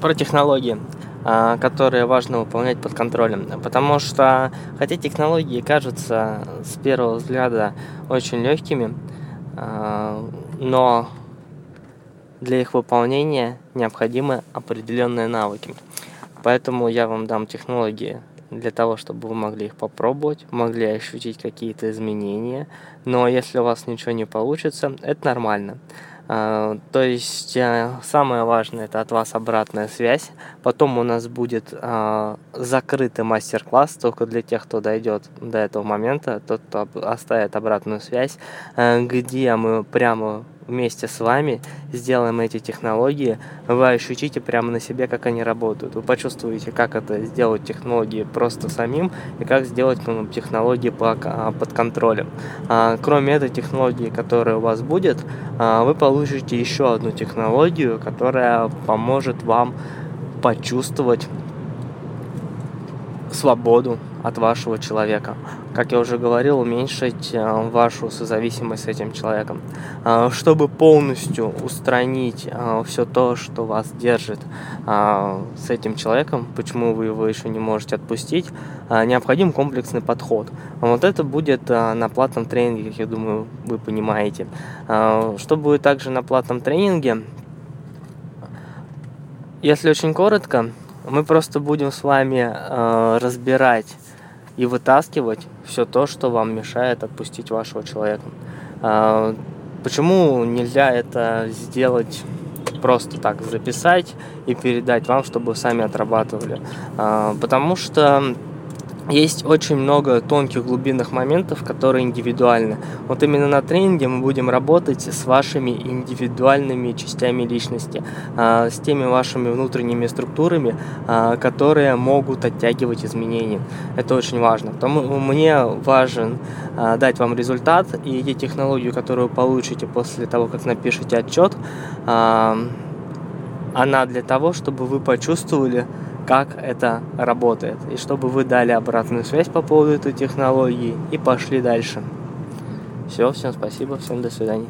про технологии, а, которые важно выполнять под контролем. Потому что, хотя технологии кажутся с первого взгляда очень легкими, а, но для их выполнения необходимы определенные навыки. Поэтому я вам дам технологии для того, чтобы вы могли их попробовать, могли ощутить какие-то изменения. Но если у вас ничего не получится, это нормально. А, то есть э, самое важное это от вас обратная связь. Потом у нас будет а, закрытый мастер-класс только для тех, кто дойдет до этого момента, тот, кто оставит обратную связь, э, где мы прямо вместе с вами сделаем эти технологии, вы ощутите прямо на себе, как они работают. Вы почувствуете, как это сделать технологии просто самим и как сделать ну, технологии а, под контролем. А, кроме этой технологии, которая у вас будет, а, вы получите еще одну технологию, которая поможет вам почувствовать свободу от вашего человека. Как я уже говорил, уменьшить э, вашу созависимость с этим человеком. Э, чтобы полностью устранить э, все то, что вас держит с этим человеком, почему вы его еще не можете отпустить, необходим комплексный подход. Вот это будет на платном тренинге, как я думаю, вы понимаете. Что будет также на платном тренинге? Если очень коротко, мы просто будем с вами разбирать и вытаскивать все то, что вам мешает отпустить вашего человека. Э, почему нельзя это сделать просто так записать и передать вам, чтобы сами отрабатывали? Э, потому что есть очень много тонких глубинных моментов, которые индивидуальны. Вот именно на тренинге мы будем работать с вашими индивидуальными частями личности, а, с теми вашими внутренними структурами, а, которые могут оттягивать изменения. Это очень важно. Потому мне важен а, дать вам результат и те технологии, которые вы получите после того, как напишете отчет, она для того, чтобы вы почувствовали, как это работает, и чтобы вы дали обратную связь по поводу этой технологии и пошли дальше. Все, всем спасибо, всем до свидания.